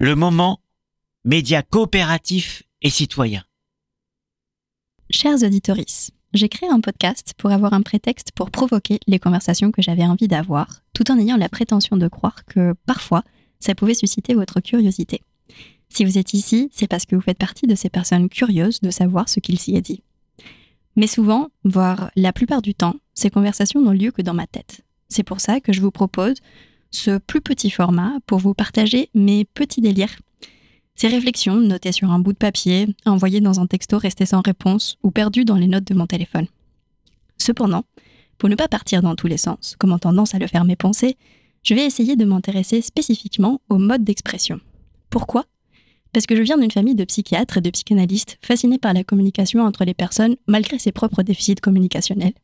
le moment média coopératif et citoyen. Chers auditoris, j'ai créé un podcast pour avoir un prétexte pour provoquer les conversations que j'avais envie d'avoir, tout en ayant la prétention de croire que parfois, ça pouvait susciter votre curiosité. Si vous êtes ici, c'est parce que vous faites partie de ces personnes curieuses de savoir ce qu'il s'y est dit. Mais souvent, voire la plupart du temps, ces conversations n'ont lieu que dans ma tête. C'est pour ça que je vous propose ce plus petit format pour vous partager mes petits délires. Ces réflexions notées sur un bout de papier, envoyées dans un texto resté sans réponse ou perdues dans les notes de mon téléphone. Cependant, pour ne pas partir dans tous les sens, comme en tendance à le faire mes pensées, je vais essayer de m'intéresser spécifiquement au mode d'expression. Pourquoi? Parce que je viens d'une famille de psychiatres et de psychanalystes fascinés par la communication entre les personnes malgré ses propres déficits communicationnels.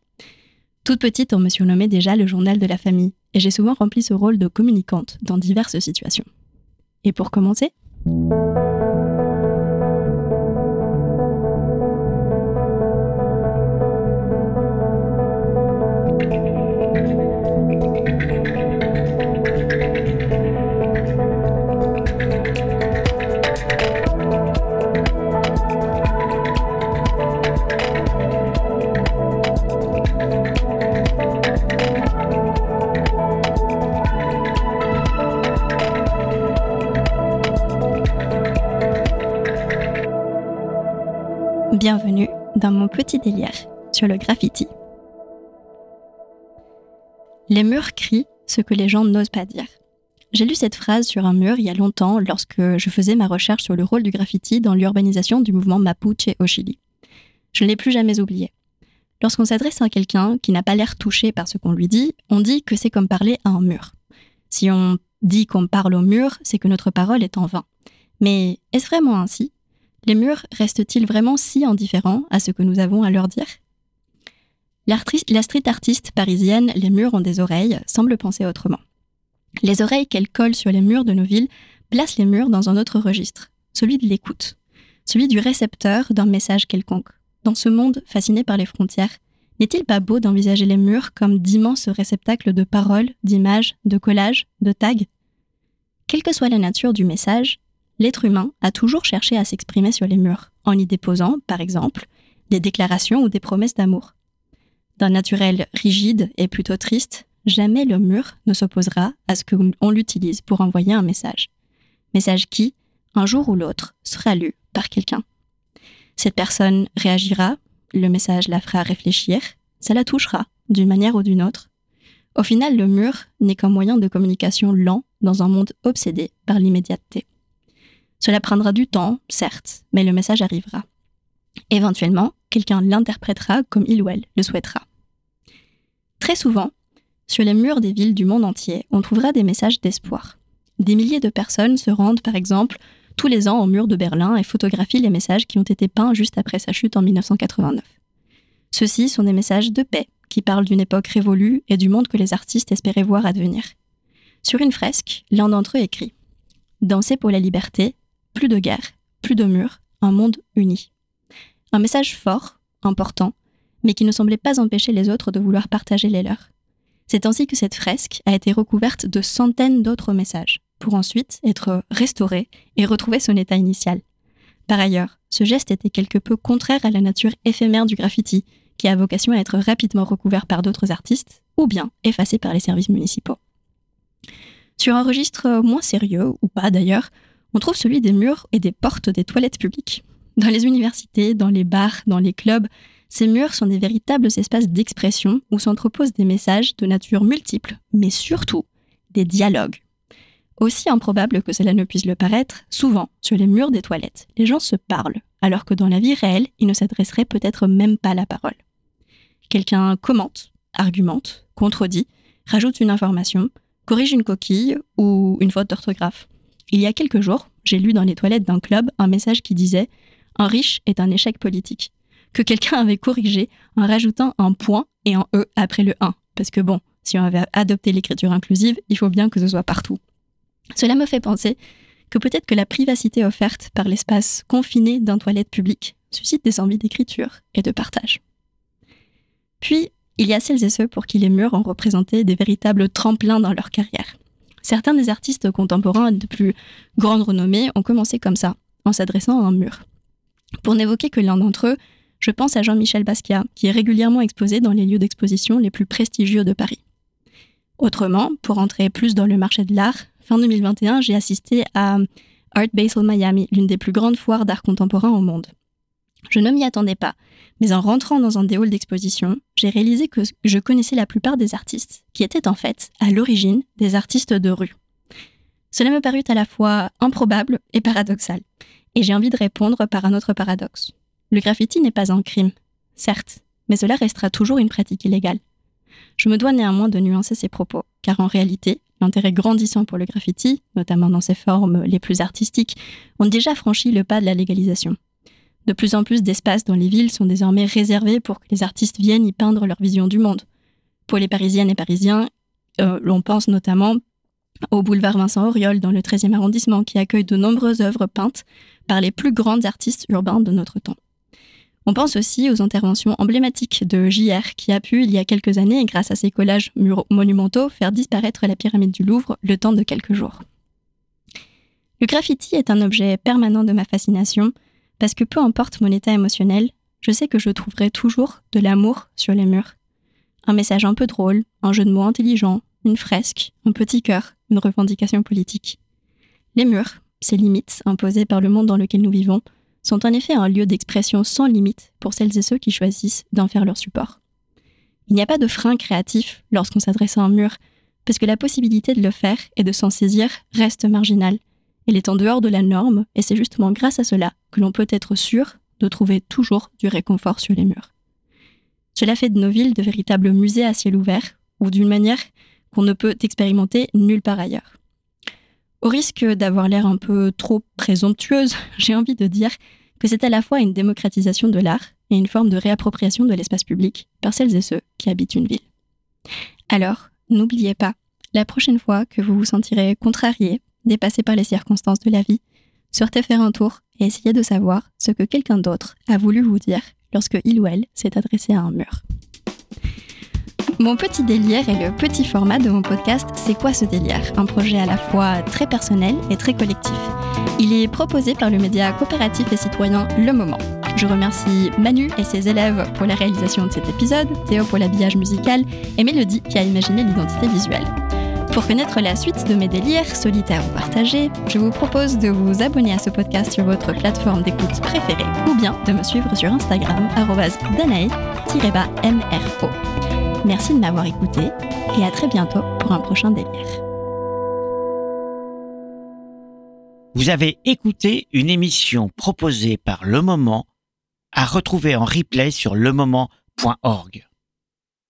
Toute petite, on me surnommait déjà le journal de la famille, et j'ai souvent rempli ce rôle de communicante dans diverses situations. Et pour commencer, Bienvenue dans mon petit délire sur le graffiti. Les murs crient ce que les gens n'osent pas dire. J'ai lu cette phrase sur un mur il y a longtemps lorsque je faisais ma recherche sur le rôle du graffiti dans l'urbanisation du mouvement Mapuche au Chili. Je ne l'ai plus jamais oublié. Lorsqu'on s'adresse à quelqu'un qui n'a pas l'air touché par ce qu'on lui dit, on dit que c'est comme parler à un mur. Si on dit qu'on parle au mur, c'est que notre parole est en vain. Mais est-ce vraiment ainsi? Les murs restent-ils vraiment si indifférents à ce que nous avons à leur dire? La street artiste parisienne Les murs ont des oreilles semble penser autrement. Les oreilles qu'elle colle sur les murs de nos villes placent les murs dans un autre registre, celui de l'écoute, celui du récepteur d'un message quelconque. Dans ce monde fasciné par les frontières, n'est-il pas beau d'envisager les murs comme d'immenses réceptacles de paroles, d'images, de collages, de tags? Quelle que soit la nature du message, l'être humain a toujours cherché à s'exprimer sur les murs, en y déposant, par exemple, des déclarations ou des promesses d'amour. D'un naturel rigide et plutôt triste, jamais le mur ne s'opposera à ce qu'on l'utilise pour envoyer un message. Message qui, un jour ou l'autre, sera lu par quelqu'un. Cette personne réagira, le message la fera réfléchir, ça la touchera, d'une manière ou d'une autre. Au final, le mur n'est qu'un moyen de communication lent dans un monde obsédé par l'immédiateté. Cela prendra du temps, certes, mais le message arrivera. Éventuellement, quelqu'un l'interprétera comme il ou elle le souhaitera. Très souvent, sur les murs des villes du monde entier, on trouvera des messages d'espoir. Des milliers de personnes se rendent, par exemple, tous les ans au mur de Berlin et photographient les messages qui ont été peints juste après sa chute en 1989. Ceux-ci sont des messages de paix qui parlent d'une époque révolue et du monde que les artistes espéraient voir advenir. Sur une fresque, l'un d'entre eux écrit Danser pour la liberté, plus de guerre, plus de murs, un monde uni. Un message fort, important, mais qui ne semblait pas empêcher les autres de vouloir partager les leurs. C'est ainsi que cette fresque a été recouverte de centaines d'autres messages, pour ensuite être restaurée et retrouver son état initial. Par ailleurs, ce geste était quelque peu contraire à la nature éphémère du graffiti, qui a vocation à être rapidement recouvert par d'autres artistes, ou bien effacé par les services municipaux. Sur un registre moins sérieux, ou pas d'ailleurs, on trouve celui des murs et des portes des toilettes publiques. Dans les universités, dans les bars, dans les clubs, ces murs sont des véritables espaces d'expression où s'entreposent des messages de nature multiple, mais surtout des dialogues. Aussi improbable que cela ne puisse le paraître, souvent, sur les murs des toilettes, les gens se parlent, alors que dans la vie réelle, ils ne s'adresseraient peut-être même pas la parole. Quelqu'un commente, argumente, contredit, rajoute une information, corrige une coquille ou une faute d'orthographe. Il y a quelques jours, j'ai lu dans les toilettes d'un club un message qui disait Un riche est un échec politique, que quelqu'un avait corrigé en rajoutant un point et un E après le 1. Parce que bon, si on avait adopté l'écriture inclusive, il faut bien que ce soit partout. Cela me fait penser que peut-être que la privacité offerte par l'espace confiné d'un toilette publique suscite des envies d'écriture et de partage. Puis, il y a celles et ceux pour qui les murs ont représenté des véritables tremplins dans leur carrière Certains des artistes contemporains de plus grande renommée ont commencé comme ça, en s'adressant à un mur. Pour n'évoquer que l'un d'entre eux, je pense à Jean-Michel Basquiat, qui est régulièrement exposé dans les lieux d'exposition les plus prestigieux de Paris. Autrement, pour entrer plus dans le marché de l'art, fin 2021, j'ai assisté à Art Basel Miami, l'une des plus grandes foires d'art contemporain au monde. Je ne m'y attendais pas, mais en rentrant dans un des halls d'exposition, j'ai réalisé que je connaissais la plupart des artistes, qui étaient en fait, à l'origine, des artistes de rue. Cela me parut à la fois improbable et paradoxal, et j'ai envie de répondre par un autre paradoxe. Le graffiti n'est pas un crime, certes, mais cela restera toujours une pratique illégale. Je me dois néanmoins de nuancer ces propos, car en réalité, l'intérêt grandissant pour le graffiti, notamment dans ses formes les plus artistiques, ont déjà franchi le pas de la légalisation. De plus en plus d'espaces dans les villes sont désormais réservés pour que les artistes viennent y peindre leur vision du monde. Pour les Parisiennes et Parisiens, euh, l'on pense notamment au boulevard Vincent Auriol dans le 13e arrondissement qui accueille de nombreuses œuvres peintes par les plus grands artistes urbains de notre temps. On pense aussi aux interventions emblématiques de JR qui a pu, il y a quelques années, grâce à ses collages monumentaux, faire disparaître la pyramide du Louvre le temps de quelques jours. Le graffiti est un objet permanent de ma fascination parce que peu importe mon état émotionnel, je sais que je trouverai toujours de l'amour sur les murs. Un message un peu drôle, un jeu de mots intelligent, une fresque, un petit cœur, une revendication politique. Les murs, ces limites imposées par le monde dans lequel nous vivons, sont en effet un lieu d'expression sans limite pour celles et ceux qui choisissent d'en faire leur support. Il n'y a pas de frein créatif lorsqu'on s'adresse à un mur, parce que la possibilité de le faire et de s'en saisir reste marginale. Elle est en dehors de la norme, et c'est justement grâce à cela que l'on peut être sûr de trouver toujours du réconfort sur les murs. Cela fait de nos villes de véritables musées à ciel ouvert, ou d'une manière qu'on ne peut expérimenter nulle part ailleurs. Au risque d'avoir l'air un peu trop présomptueuse, j'ai envie de dire que c'est à la fois une démocratisation de l'art et une forme de réappropriation de l'espace public par celles et ceux qui habitent une ville. Alors, n'oubliez pas, la prochaine fois que vous vous sentirez contrarié, dépassé par les circonstances de la vie, sortez faire un tour et essayez de savoir ce que quelqu'un d'autre a voulu vous dire lorsque il ou elle s'est adressé à un mur. Mon petit délire est le petit format de mon podcast C'est quoi ce délire? Un projet à la fois très personnel et très collectif. Il est proposé par le média coopératif et citoyen Le Moment. Je remercie Manu et ses élèves pour la réalisation de cet épisode, Théo pour l'habillage musical et Mélodie qui a imaginé l'identité visuelle. Pour connaître la suite de mes délires, solitaires ou partagés, je vous propose de vous abonner à ce podcast sur votre plateforme d'écoute préférée ou bien de me suivre sur Instagram, danae-mro. Merci de m'avoir écouté et à très bientôt pour un prochain délire. Vous avez écouté une émission proposée par Le Moment à retrouver en replay sur lemoment.org.